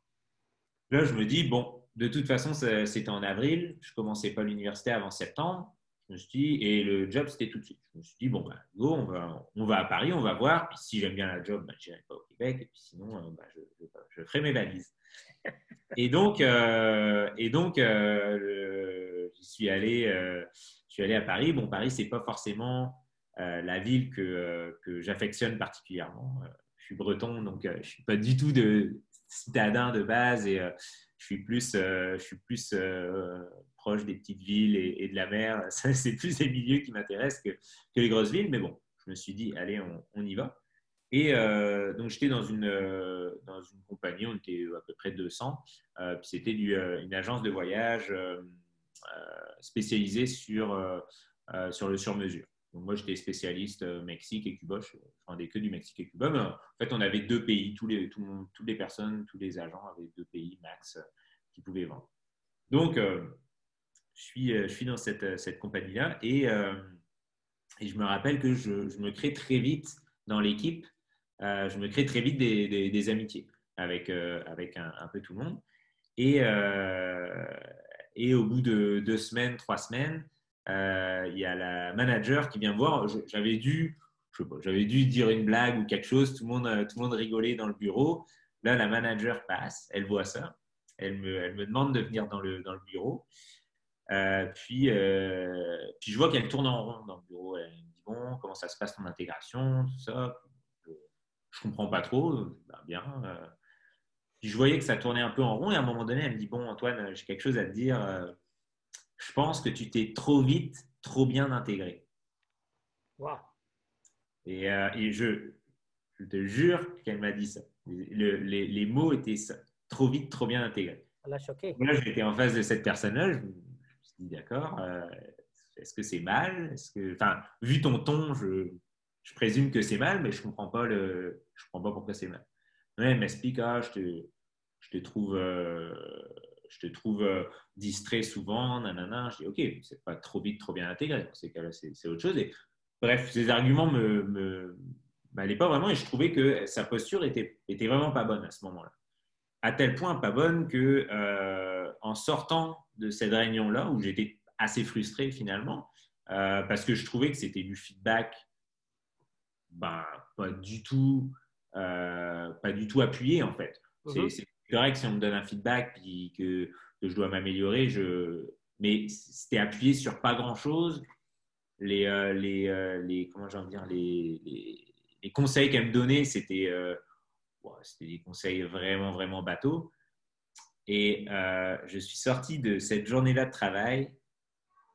Là, je me dis, bon, de toute façon, c'était en avril, je commençais pas l'université avant septembre. Je me suis dit, et le job, c'était tout de suite. Je me suis dit, bon, bah, go, on va, on va à Paris, on va voir. Puis si j'aime bien la job, bah, je n'irai pas au Québec. Et puis sinon, euh, bah, je, je, ferai mes valises. Et donc, euh, et donc euh, je, suis allé, je suis allé à Paris. Bon, Paris, ce n'est pas forcément la ville que, que j'affectionne particulièrement. je suis breton, donc je suis pas du tout de citadin de base et je suis plus, je suis plus proche des petites villes et, de la mer. (laughs) C'est plus les milieux qui m'intéressent que, que, les grosses villes. Mais bon, je me suis dit, allez, on, y va. Et euh, donc, j'étais dans une, euh, dans une compagnie, on était à peu près 200. Euh, puis c'était une agence de voyage spécialisée sur, sur le sur-mesure. Donc, moi, j'étais spécialiste Mexique et Cuba. Je vendais que du Mexique et Cuba. Mais en fait, on avait deux pays. Tous les, tout toutes les personnes, tous les agents avaient deux pays max qui pouvaient vendre. Donc, je suis, euh, je suis dans cette, euh, cette compagnie-là et, euh, et, je me rappelle que je, je me crée très vite dans l'équipe, je me crée très vite des, amitiés avec, avec un, peu tout le monde. Et, et au bout de deux semaines, trois semaines, il y a la manager qui vient voir. J'avais dû, dû dire une blague ou quelque chose. Tout le monde, tout le monde rigolait dans le bureau. Là, la manager passe, elle voit ça, elle me, elle me demande de venir dans le, dans le bureau. Euh, puis, euh, puis je vois qu'elle tourne en rond dans le bureau. Elle me dit Bon, comment ça se passe ton intégration Tout ça? Je comprends pas trop. Ben, bien. Euh. Je voyais que ça tournait un peu en rond. Et à un moment donné, elle me dit Bon, Antoine, j'ai quelque chose à te dire. Je pense que tu t'es trop vite, trop bien intégré. Wow. Et, et je, je, te jure qu'elle m'a dit ça. les, les, mots étaient ça. Trop vite, trop bien intégré. Elle a choqué. Là, j'étais en face de cette personne-là d'accord, euh, est-ce que c'est mal? Est-ce que, enfin, vu ton ton, je, je présume que c'est mal, mais je comprends comprends pas pourquoi c'est mal. Elle m'explique, ah, je te, je te trouve, euh, je te trouve euh, distrait souvent, nanana. Je dis, ok, c'est pas trop vite, trop bien intégré. Dans ces cas-là, c'est autre chose. Bref, ces arguments me, me m'allaient pas vraiment et je trouvais que sa posture était, était vraiment pas bonne à ce moment-là. À tel point pas bonne que en sortant de cette réunion-là où j'étais assez frustré finalement euh, parce que je trouvais que c'était du feedback ben, pas du tout euh, pas du tout appuyé en fait. Mhm. C'est correct si on me donne un feedback puis que, que je dois m'améliorer, je... mais c'était appuyé sur pas grand-chose. Les, euh, les, les, comment dire, les, les, conseils qu'elle me donnait, c'était c'était des conseils vraiment, vraiment bateaux. Et euh, je suis sorti de cette journée-là de travail.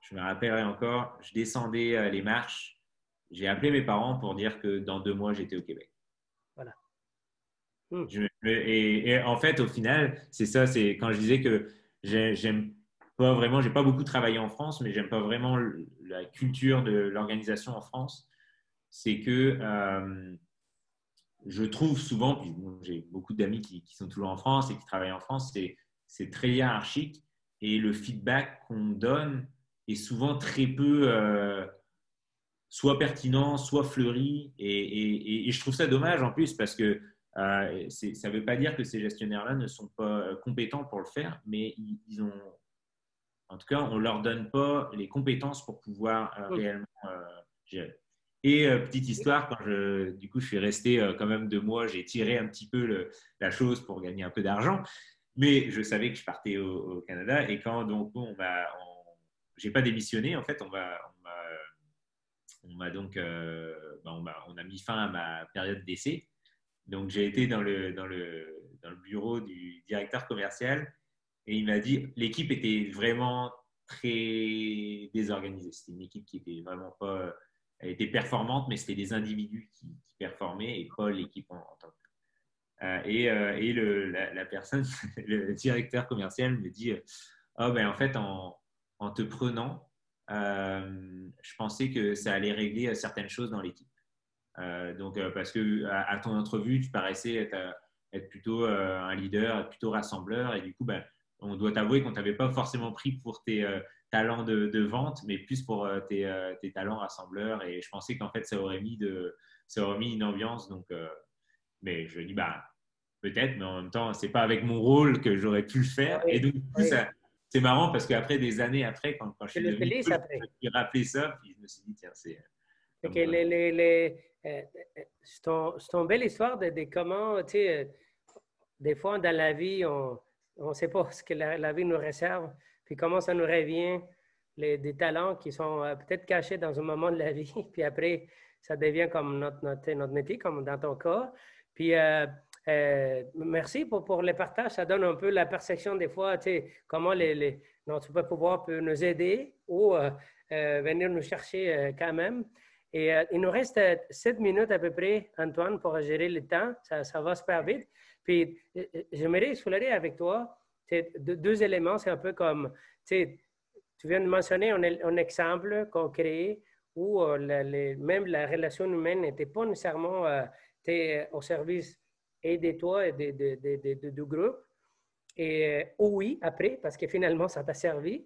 Je me rappellerai encore, je descendais euh, les marches. J'ai appelé mes parents pour dire que dans deux mois, j'étais au Québec. Voilà. Hmm. et, en fait, au final, c'est ça, c'est quand je disais que j'aime pas vraiment, j'ai pas beaucoup travaillé en France, mais j'aime pas vraiment la culture de l'organisation en France. C'est que euh, je trouve souvent, puis j'ai beaucoup d'amis qui, sont toujours en France et qui travaillent en France, c'est très hiérarchique et le feedback qu'on donne est souvent très peu euh, soit pertinent, soit fleuri. Et, je trouve ça dommage en plus parce que euh, ça ne veut pas dire que ces gestionnaires-là ne sont pas euh, compétents pour le faire, mais ils, ont, en tout cas, on ne leur donne pas les compétences pour pouvoir réellement gérer. Et petite histoire, quand je, du coup, je suis resté quand même deux mois, j'ai tiré un petit peu la chose pour gagner un peu d'argent. Mais je savais que je partais au, Canada. Et quand donc on m'a, j'ai pas démissionné, en fait, on m'a, on m'a donc, euh, ben, on, a, mis fin à ma période d'essai. Donc j'ai été dans le, bureau du directeur commercial et il m'a dit l'équipe était vraiment très désorganisée. C'était une équipe qui était vraiment pas, elle était performante, mais c'était des individus qui, performaient et pas l'équipe en, tant que euh, et, euh, et le, la, personne, (laughs) le directeur commercial me dit oh, ben, en fait, en, te prenant, je pensais que ça allait régler certaines choses dans l'équipe. donc, parce que à, ton entrevue, tu paraissais être, être plutôt un leader, plutôt rassembleur, et du coup, ben, on doit t'avouer qu'on ne t'avait pas forcément pris pour tes talents de, de, vente, mais plus pour tes, tes, talents rassembleurs. Et je pensais qu'en fait, ça aurait mis, de, ça aurait mis une ambiance. Donc, mais je dis, bah, peut-être, mais en même temps, c'est pas avec mon rôle que j'aurais pu le faire. et donc, c'est marrant parce qu'après, des années après, quand, quand je suis devenu j'ai rappelé ça, puis je me suis dit, tiens, c'est. Euh, les, les, les, euh, c'est une belle histoire de, comment, tu sais, euh, des fois dans la vie, on ne sait pas (laughs) ce que la, vie nous réserve, puis comment ça nous revient, les, des talents qui sont peut-être cachés dans un moment de la (laughs) vie, puis après, ça devient comme notre, notre, notre métier, comme dans ton cas. Puis, euh, merci pour, pour le partage. Ça donne un peu la perception des fois, tu sais, comment les, les, notre pouvoir peut nous aider ou euh, euh, venir nous chercher quand même. Et il nous reste sept minutes à peu près, Antoine, pour gérer le temps. Ça, ça va super vite. Puis, j'aimerais explorer avec toi deux, deux éléments. C'est un peu comme, tu viens de mentionner un, exemple concret où même la relation humaine n'était pas nécessairement au service et de toi et de, du groupe. Et oh oui, après, parce que finalement, ça t'a servi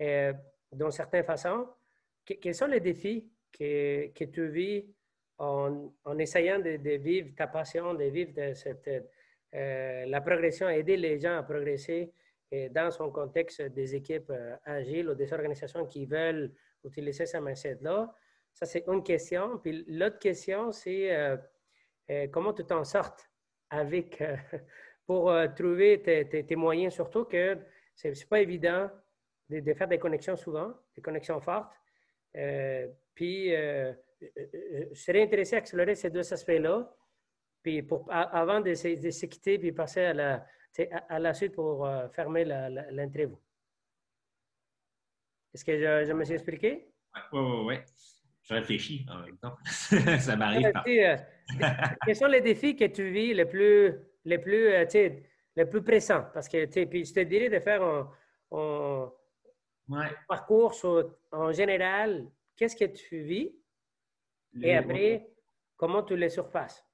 euh, d'une certaine façon. quels sont les défis que, tu vis en, essayant de, vivre ta passion, de vivre de cette, euh, la progression, aider les gens à progresser et dans son contexte des équipes agiles ou des organisations qui veulent utiliser ce mindset-là? Ça, c'est une question. Puis l'autre question, c'est comment tu t'en sortes avec, euh, (laughs) pour euh, trouver tes, moyens, surtout que ce n'est pas évident de, faire des connexions souvent, des connexions fortes. Euh, puis, je serais intéressé à explorer ces deux aspects-là. Puis, pour, avant de, se quitter, puis passer à la, à, la suite pour fermer l'interview. Est-ce que je, me suis expliqué? Oui, oui, oui. Je réfléchis en même temps. (laughs) ça m'arrive pas. quels sont les défis que tu vis les plus, les plus, euh, les plus pressants? Parce que puis je te dirais de faire un, parcours en général, qu'est-ce que tu vis? Et après, comment tu les surpasses?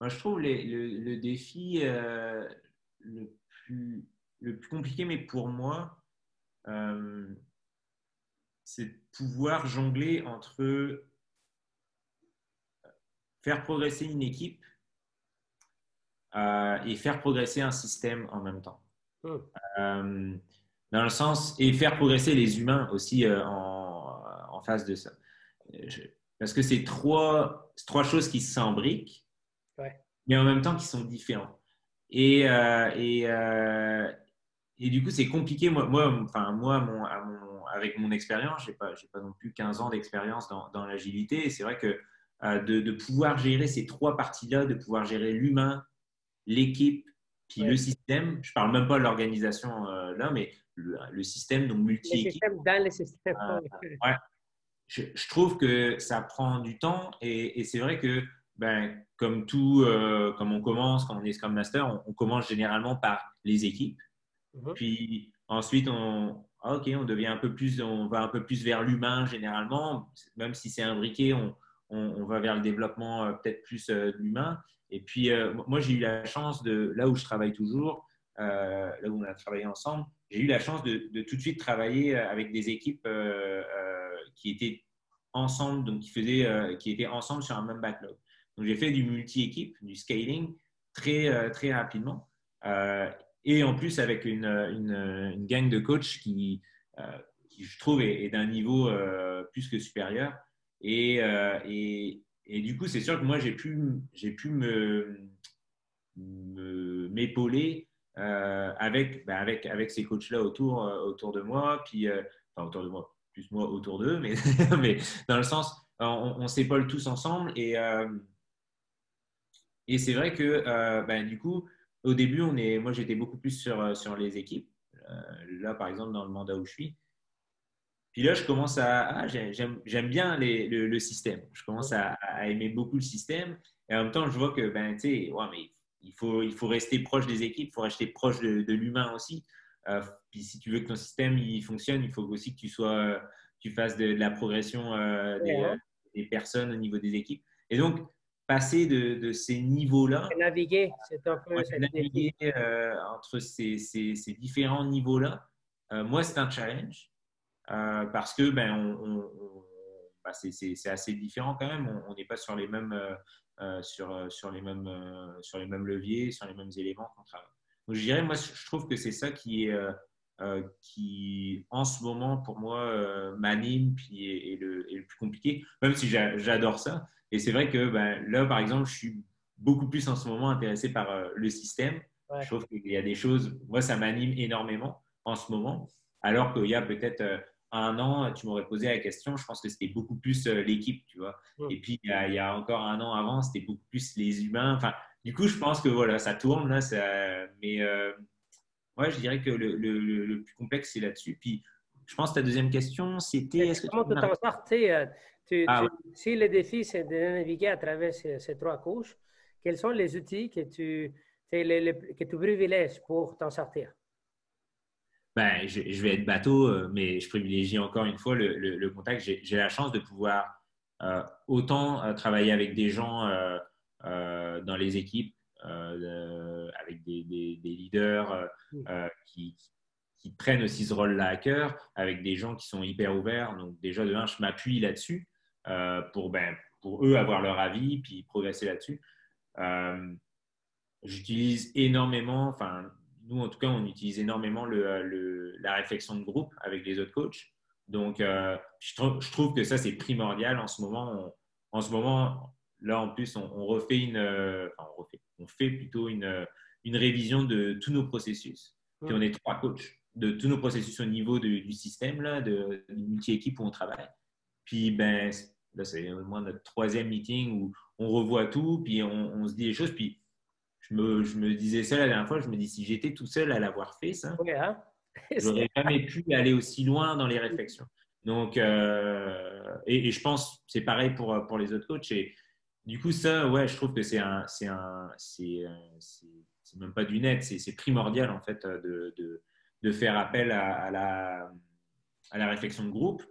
Moi, je trouve le, le, défi euh, le, plus, le plus compliqué, mais pour moi, euh, c'est de pouvoir jongler entre faire progresser une équipe euh, et faire progresser un système en même temps. Hmm. Euh, dans le sens, et faire progresser les humains aussi euh, en, en, face de ça. parce que c'est trois, trois choses qui s'embriquent, ouais. mais en même temps qui sont différents. Et, et, et, du coup, c'est compliqué. Moi, moi, enfin, moi mon, avec mon expérience, je n'ai pas, pas, non plus 15 ans d'expérience dans, dans l'agilité. Et c'est vrai que euh, de, pouvoir gérer ces trois parties-là, de pouvoir gérer l'humain, l'équipe, puis le système. Je ne parle même pas de l'organisation euh, là, mais le, système, donc multi-équipe. dans le système. Euh, ouais. je, trouve que ça prend du temps et, c'est vrai que, ben, comme tout, comme on commence, quand on est Scrum Master, on, commence généralement par les équipes. Mhm. Puis ensuite, on, ah, ok, on devient un peu plus, on va un peu plus vers l'humain généralement, même si c'est imbriqué, on, on, va vers le développement euh, peut-être plus euh, de l'humain. Et puis, euh, moi, j'ai eu la chance de, là où je travaille toujours, là où on a travaillé ensemble, j'ai eu la chance de, tout de suite travailler avec des équipes qui étaient ensemble, donc qui, faisaient, qui étaient ensemble sur un même backlog. Donc, j'ai fait du multi-équipe, du scaling très, très rapidement. Et en plus, avec une, une, gang de coachs qui, qui je trouve, est, d'un niveau plus que supérieur. Et, et, et, du coup, c'est sûr que moi, j'ai pu, j'ai pu me, m'épauler avec, ben, avec, avec ces coachs-là autour, autour de moi, puis, enfin, autour de moi, plus moi autour d'eux, mais, (laughs) mais dans le sens, on, on s'épaule tous ensemble. Et, et c'est vrai que ben, du coup, au début, on est, moi, j'étais beaucoup plus sur, sur les équipes. là, par exemple, dans le mandat où je suis. Puis là, je commence à. Ah, j'aime bien les, le, système. Je commence à, aimer beaucoup le système. Et en même temps, je vois que, ben, tu sais, ouais, mais il faut, il faut rester proche des équipes, il faut rester proche de, de l'humain aussi. Euh, puis si tu veux que ton système il fonctionne, il faut aussi que tu, sois, tu fasses de, la progression euh, des, des, personnes au niveau des équipes. Et donc, passer de, de ces niveaux-là. Naviguer, c'est un peu. naviguer euh, entre ces, ces, ces différents niveaux-là, moi, c'est un challenge. Euh, parce que ben, on, bah, c'est assez différent quand même. On n'est pas sur les mêmes, euh, euh, sur, sur, les mêmes, sur les mêmes leviers, sur les mêmes éléments qu'on travaille. Donc, je dirais, moi, je trouve que c'est ça qui est, qui, en ce moment, pour moi, m'anime puis est, le, le, plus compliqué, même si j'adore ça. Et c'est vrai que ben, là, par exemple, je suis beaucoup plus en ce moment intéressé par le système. Je trouve qu'il y a des choses, moi, ça m'anime énormément en ce moment, alors qu'il y a peut-être un an, tu m'aurais posé la question, je pense que c'était beaucoup plus euh, l'équipe, tu vois. Et puis, il y, a, encore un an avant, c'était beaucoup plus les humains. Enfin, du coup, je pense que voilà, ça tourne là. Ça, mais euh, ouais, je dirais que le, le, plus complexe, c'est là-dessus. Puis, je pense que ta deuxième question, c'était. Comment tu t'en sortais euh, ah, Si le défi, c'est de naviguer à travers ces, trois couches, quels sont les outils que tu, que tu privilèges pour t'en sortir? Ben, je, vais être bateau, euh, mais je privilégie encore une fois le, contact. J'ai la chance de pouvoir euh, autant euh, travailler avec des gens dans les équipes, avec des, leaders qui, prennent aussi ce rôle-là à cœur, avec des gens qui sont hyper ouverts. Donc déjà, de un, je m'appuie là-dessus pour, ben, pour eux avoir leur avis, puis progresser là-dessus. J'utilise énormément, enfin, nous, en tout cas, on utilise énormément le, la réflexion de groupe avec les autres coachs. Donc, euh, je, trouve que ça, c'est primordial en ce moment. en ce moment, là, en plus, on, refait une, euh, enfin, on, refait, on fait plutôt une, une, révision de tous nos processus. Puis on est trois coachs de tous nos processus au niveau du système, là, de, multi-équipe où on travaille. Puis, ben, là, c'est au moins notre troisième meeting où on revoit tout, puis on, on se dit les choses. Puis, je me, disais ça la dernière fois, je me dis si j'étais tout seul à l'avoir fait, ça, hein. (laughs) j'aurais jamais pu aller aussi loin dans les réflexions. Donc, euh, et, je pense c'est pareil pour, pour les autres coachs. Et du coup, ça, ouais, je trouve que c'est un, c'est un, c'est, même pas du net, c'est primordial en fait de, de, de faire appel à, la, à la réflexion de groupe.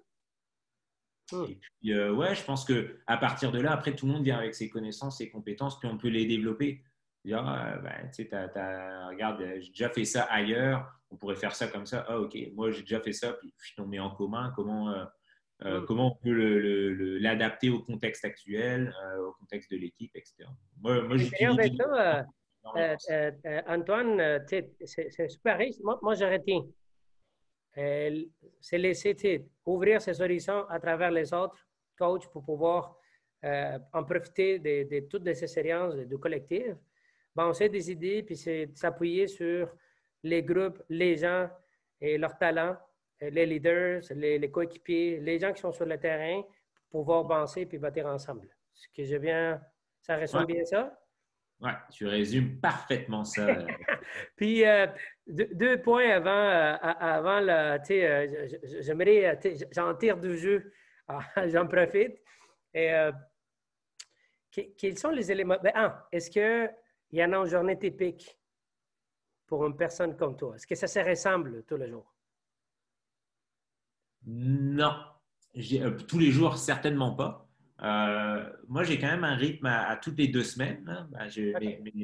Hmm. Et puis, euh, ouais, je pense que à partir de là, après, tout le monde vient avec ses connaissances, ses compétences, puis on peut les développer. Dire, ah, ben, tu sais, regarde, j'ai déjà fait ça ailleurs, on pourrait faire ça comme ça. Ah, ok, moi j'ai déjà fait ça, puis on met en commun comment, euh, euh, mm. comment on peut l'adapter au contexte actuel, euh, au contexte de l'équipe, etc. Moi, moi Antoine, c'est super riche. Moi, moi je retiens. c'est laisser ouvrir ses horizons à travers les autres coachs pour pouvoir en profiter de, de, toutes ces expériences du collectif on sait des idées, puis c'est s'appuyer sur les groupes, les gens et leurs talents, les leaders, les, coéquipiers, les gens qui sont sur le terrain pour pouvoir avancer puis bâtir ensemble. Ce que je viens, ça résume bien ça? Oui, tu résumes parfaitement ça. (laughs) puis, euh, deux, points avant, euh, avant tu sais, euh, j'aimerais, j'en tire du jeu, ah, (laughs) j'en profite. Et, quels sont les éléments? Ben, est-ce que il y en a une journée typique pour une personne comme toi? Est-ce que ça se ressemble tous les jours? Non. Euh, tous les jours, certainement pas. Euh, moi, j'ai quand même un rythme à, toutes les deux semaines. Ben,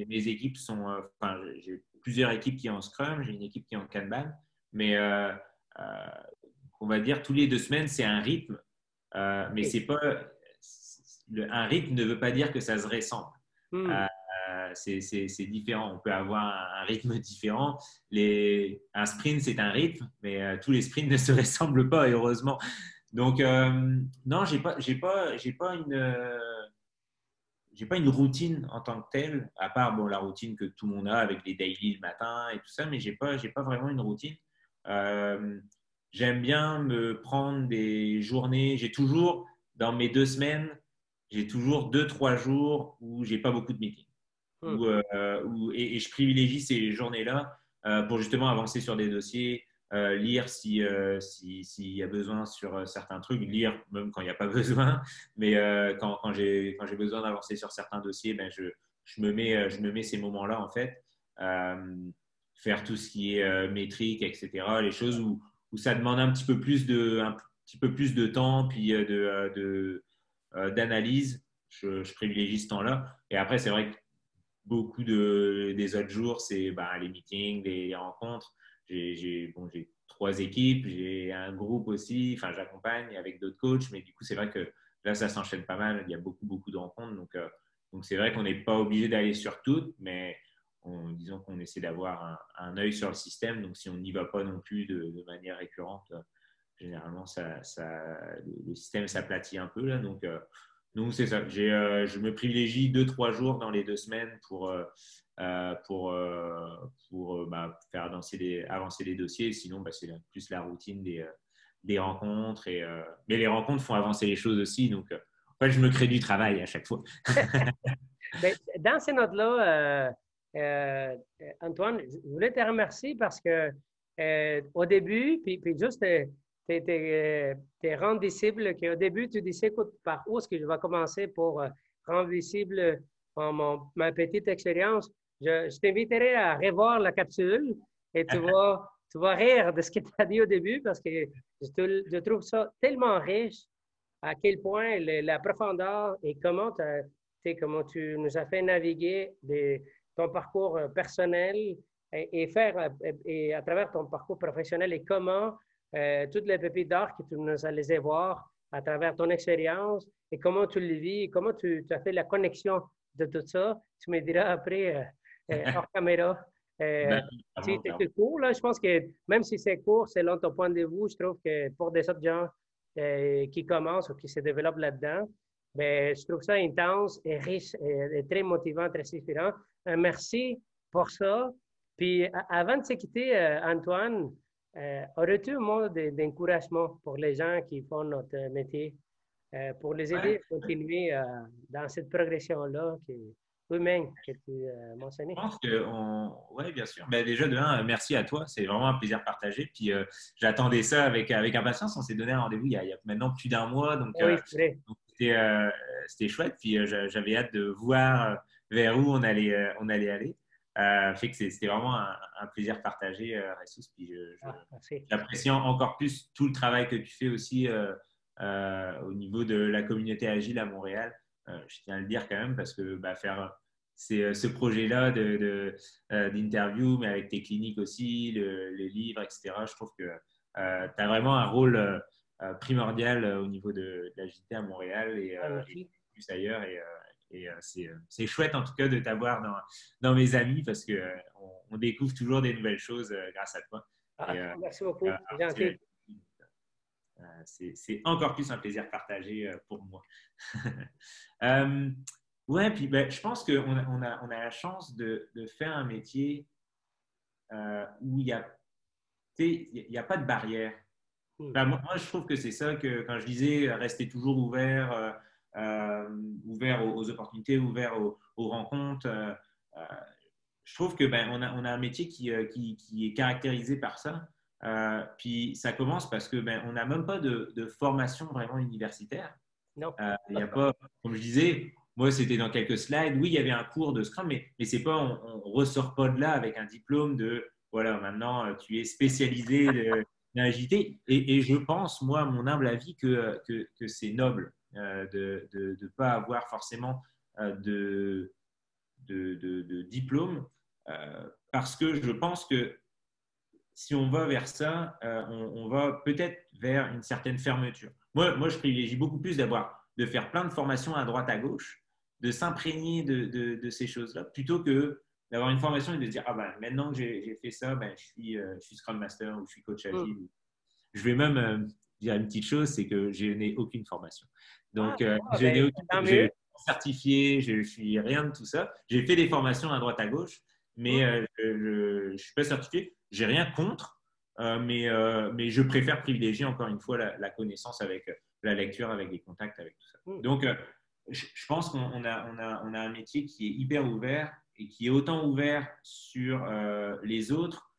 mes, équipes sont. Euh, enfin, j'ai plusieurs équipes qui ont Scrum, j'ai une équipe qui est en Kanban, mais on va dire tous les deux semaines, c'est un rythme. mais c'est pas. un rythme ne veut pas dire que ça se ressemble. Hmm c'est différent. On peut avoir un, rythme (laughs) différent. Un sprint, c'est un rythme, mais euh, tous les sprints (laughs) ne se ressemblent pas, heureusement. Donc, non, j'ai pas, j'ai pas, j'ai pas une, j'ai pas une routine en tant que telle, à part bon, la routine que tout le monde a avec les daily le matin et tout ça, mais j'ai pas, pas vraiment une routine. J'aime bien me prendre des journées. J'ai toujours, dans mes deux semaines, j'ai toujours deux, trois jours où j'ai pas beaucoup de meetings. Hmm. Euh, et, je privilégie ces journées-là euh, pour justement avancer sur des dossiers, euh, lire s'il si, si, y a besoin sur certains trucs, lire même quand il n'y a pas (laughs) besoin. Mais quand, j'ai besoin d'avancer sur certains dossiers, ben je, me mets, je me mets ces moments-là en fait. faire tout ce qui est métrique, etc. Les choses où, ça demande un petit peu plus de, un petit peu plus de temps, puis euh, de, d'analyse. Je, je, privilégie ce temps-là. Et après, c'est vrai que beaucoup de, des autres jours, c'est bah, les meetings, les rencontres. J'ai bon, trois équipes, j'ai un groupe aussi, enfin j'accompagne avec d'autres coachs, mais du coup c'est vrai que là ça s'enchaîne pas mal, il y a beaucoup beaucoup de rencontres, donc euh, donc c'est vrai qu'on n'est pas obligé d'aller sur toutes, mais disons qu'on essaie d'avoir un, œil sur le système. Donc, si on n'y va pas non plus de, manière récurrente, euh, généralement, ça, le système s'aplatit un peu. Là, donc, euh, donc c'est ça. Euh, je me privilégie deux, trois jours dans les deux semaines pour, pour, pour bah, faire avancer les, avancer les dossiers. Sinon, bah, c'est plus la routine des, des rencontres. Et, mais les rencontres font avancer les choses aussi. Donc, en fait, je me crée du travail à chaque fois. (laughs) Ben, dans ces notes-là, euh, Antoine, je voulais te remercier parce que euh, au début, puis, puis juste tes, tes, tes rendre visible, qu'au début, tu disais, écoute, par où est-ce que je vais commencer pour euh, rendre visible mon, ma petite expérience? Je, t'inviterai à revoir la capsule et tu (laughs) vas, tu vas rire de ce que tu as dit au début parce que je, je, trouve ça tellement riche à quel point la profondeur et comment, comment tu nous as fait naviguer des, ton parcours euh, personnel et, faire, euh, et à travers ton parcours professionnel et comment euh, toutes les pépites d'art que tu nous as laissé voir à travers ton expérience et comment tu le vis, comment tu, as fait la connexion de tout ça. Tu me diras après, hors (laughs) caméra. Euh, c'était court, là. Je pense que même si c'est court, selon ton point de vue, je trouve que pour des autres gens qui commencent ou qui se développent là-dedans, ben, je trouve ça intense et riche et, très motivant, très inspirant. Euh, merci pour ça. Puis avant de se quitter, euh, Antoine, euh, aurais-tu un mot d'encouragement pour les gens qui font notre métier, pour les aider à continuer dans cette progression-là humaine que tu mentionnais? Je pense que, oui, bien sûr. Ben, déjà, de un, merci à toi. C'est vraiment un plaisir partagé. Puis j'attendais ça avec, avec impatience. On s'est donné un rendez-vous il, y a maintenant plus d'un mois. Donc, oui, c'était chouette. Puis j'avais hâte de voir vers où on allait, euh, on allait aller. Euh, fait que c'était vraiment un, plaisir partagé, euh, Ressus. Puis ah, j'apprécie encore plus tout le travail que tu fais aussi euh, au niveau de la communauté agile à Montréal. je tiens à le dire quand même parce que bah, faire ce projet-là d'interview, de, mais avec tes cliniques aussi, les livres, etc., je trouve que tu as vraiment un rôle primordial au niveau de, l'agilité à Montréal et, ah, et plus ailleurs. Et, et euh, euh, c'est chouette en tout cas de t'avoir dans, dans, mes amis parce qu'on euh, on découvre toujours des nouvelles choses grâce à toi. Ah, merci beaucoup. c'est encore plus un plaisir partagé pour moi. (laughs) ouais, puis ben, je pense qu'on a, on a, on a, la chance de, de faire un métier où il n'y a, a pas de barrière. Hmm. moi, moi, je trouve que c'est ça que quand je disais rester toujours ouvert, ouvert aux, opportunités, ouvert aux, rencontres. Euh, euh, je trouve que ben, on, a, on a un métier qui, qui, qui est caractérisé par ça. puis ça commence parce que ben, on n'a même pas de, de, formation vraiment universitaire. Non. Il n'y a pas, comme je disais, moi c'était dans quelques slides. Oui, il y avait un cours de Scrum, mais, mais c'est pas, on, ne ressort pas de là avec un diplôme de voilà, maintenant tu es spécialisé dans l'agilité. Et, et, je pense, moi, à mon humble avis, que, que, que c'est noble. Euh, de ne pas avoir forcément euh, de, de, diplôme, euh, parce que je pense que si on va vers ça, on, va peut-être vers une certaine fermeture. Moi, moi je privilégie beaucoup plus d'avoir de faire plein de formations à droite à gauche, de s'imprégner de, de, ces choses-là, plutôt que d'avoir une formation et de dire ah ben maintenant que j'ai fait ça, ben, je suis je suis Scrum Master ou je suis coach agile. Mm. Je vais même dire une petite chose, c'est que je n'ai aucune formation. Donc, ah, je n'ai ben, aucune je, certifié, je, ne suis rien de tout ça. J'ai fait des formations à droite à gauche, mais je ne suis pas certifié. J'ai rien contre, mais, mais je préfère privilégier encore une fois la, la connaissance avec la lecture, avec les contacts, avec tout ça. Hmm. Donc, je, pense qu'on a, on a, on a un métier qui est hyper ouvert et qui est autant ouvert sur euh, les autres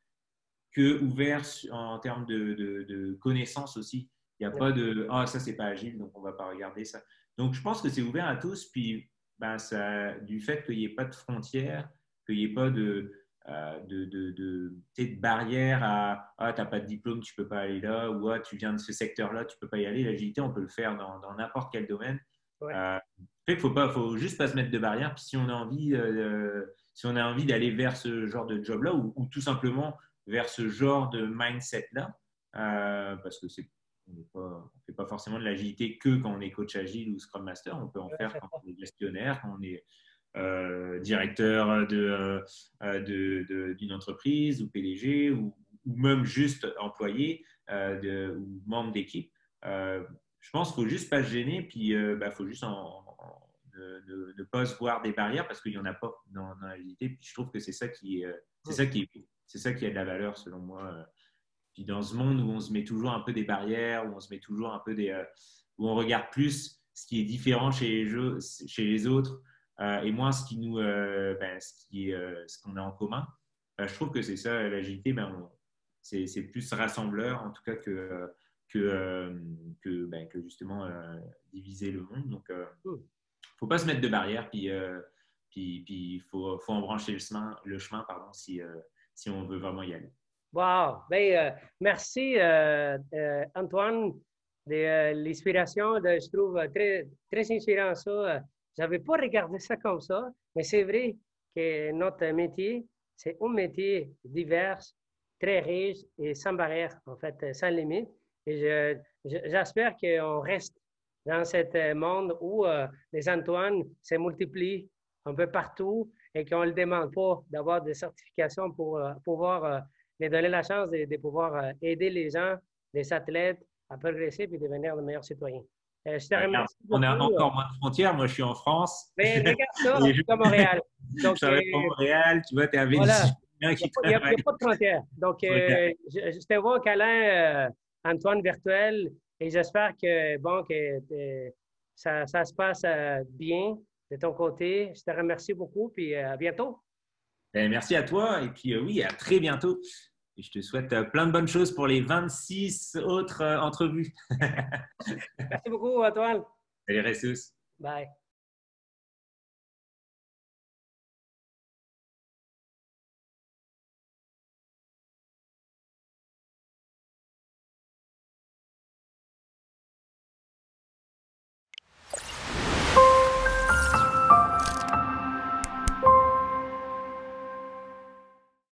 que ouvert en termes de, de, connaissances aussi. Il n'y a pas de ah ça c'est pas agile donc on va pas regarder ça. Donc je pense que c'est ouvert à tous puis ben, ça, du fait qu'il n'y ait pas de frontières, qu'il n'y ait pas de euh, de, de, de, de barrière à ah, tu n'as pas de diplôme, tu ne peux pas aller là, ou ah, tu viens de ce secteur-là, tu ne peux pas y aller. L'agilité, on peut le faire dans n'importe quel domaine. Euh, il faut pas, faut juste pas se mettre de barrière. Puis si on a envie, euh, si on a envie d'aller vers ce genre de job-là, ou, tout simplement vers ce genre de mindset-là, euh, parce que c'est on ne fait pas forcément de l'agilité que quand on est coach agile ou scrum master. On peut en faire quand on est gestionnaire, quand on est directeur d'une de, d'une entreprise ou PDG ou, ou même juste employé de, ou membre d'équipe je pense qu'il faut juste pas se gêner, puis il euh, bah, faut juste ne, pas se voir des barrières parce qu'il n'y en a pas dans, dans l'agilité. Puis je trouve que c'est ça qui, euh, c'est ça qui, c'est ça qui a de la valeur selon moi. Euh. Puis dans ce monde où on se met toujours un peu des barrières, où on se met toujours un peu des, où on regarde plus ce qui est différent chez les, jeux, chez les autres et moins ce qui nous, ben, ce qui, ce qu'on a en commun. je trouve que c'est ça l'agilité. Ben, c'est, plus rassembleur en tout cas que que, euh, que, ben, que, justement euh, diviser le monde. Donc, il euh, ne faut pas se mettre de barrières, puis puis il faut, faut embrancher le chemin, le chemin pardon, si, si on veut vraiment y aller. Wow! Ben, merci, Antoine, de l'inspiration. Je trouve très, très inspirant ça. Je n'avais pas regardé ça comme ça, mais c'est vrai que notre métier, c'est un métier divers, très riche et sans barrière, en fait, sans limite. Et j'espère qu'on reste dans ce monde où euh, les Antoines se multiplient un peu partout et qu'on ne demande pas d'avoir des certifications pour euh, pouvoir euh, les donner la chance de, pouvoir aider les gens, les athlètes à progresser et devenir de meilleurs citoyens. je te remercie on a encore moins de frontières. Moi, je suis en France. Mais regarde ça, (laughs) je suis à Montréal. (laughs) Donc, je suis à Montréal, tu vois, tu es à Vénissieux. Il n'y a, pas de frontières. Donc, je, je, te vois qu'Alain Antoine Virtuel. Et j'espère que, bon, que ça, ça, se passe euh, bien de ton côté. Je te remercie beaucoup, puis euh, à bientôt. Ben, merci à toi, et puis euh, oui, à très bientôt. Et je te souhaite plein de bonnes choses pour les 26 autres entrevues. (laughs) merci beaucoup, Antoine. Salut, Ressus. Bye.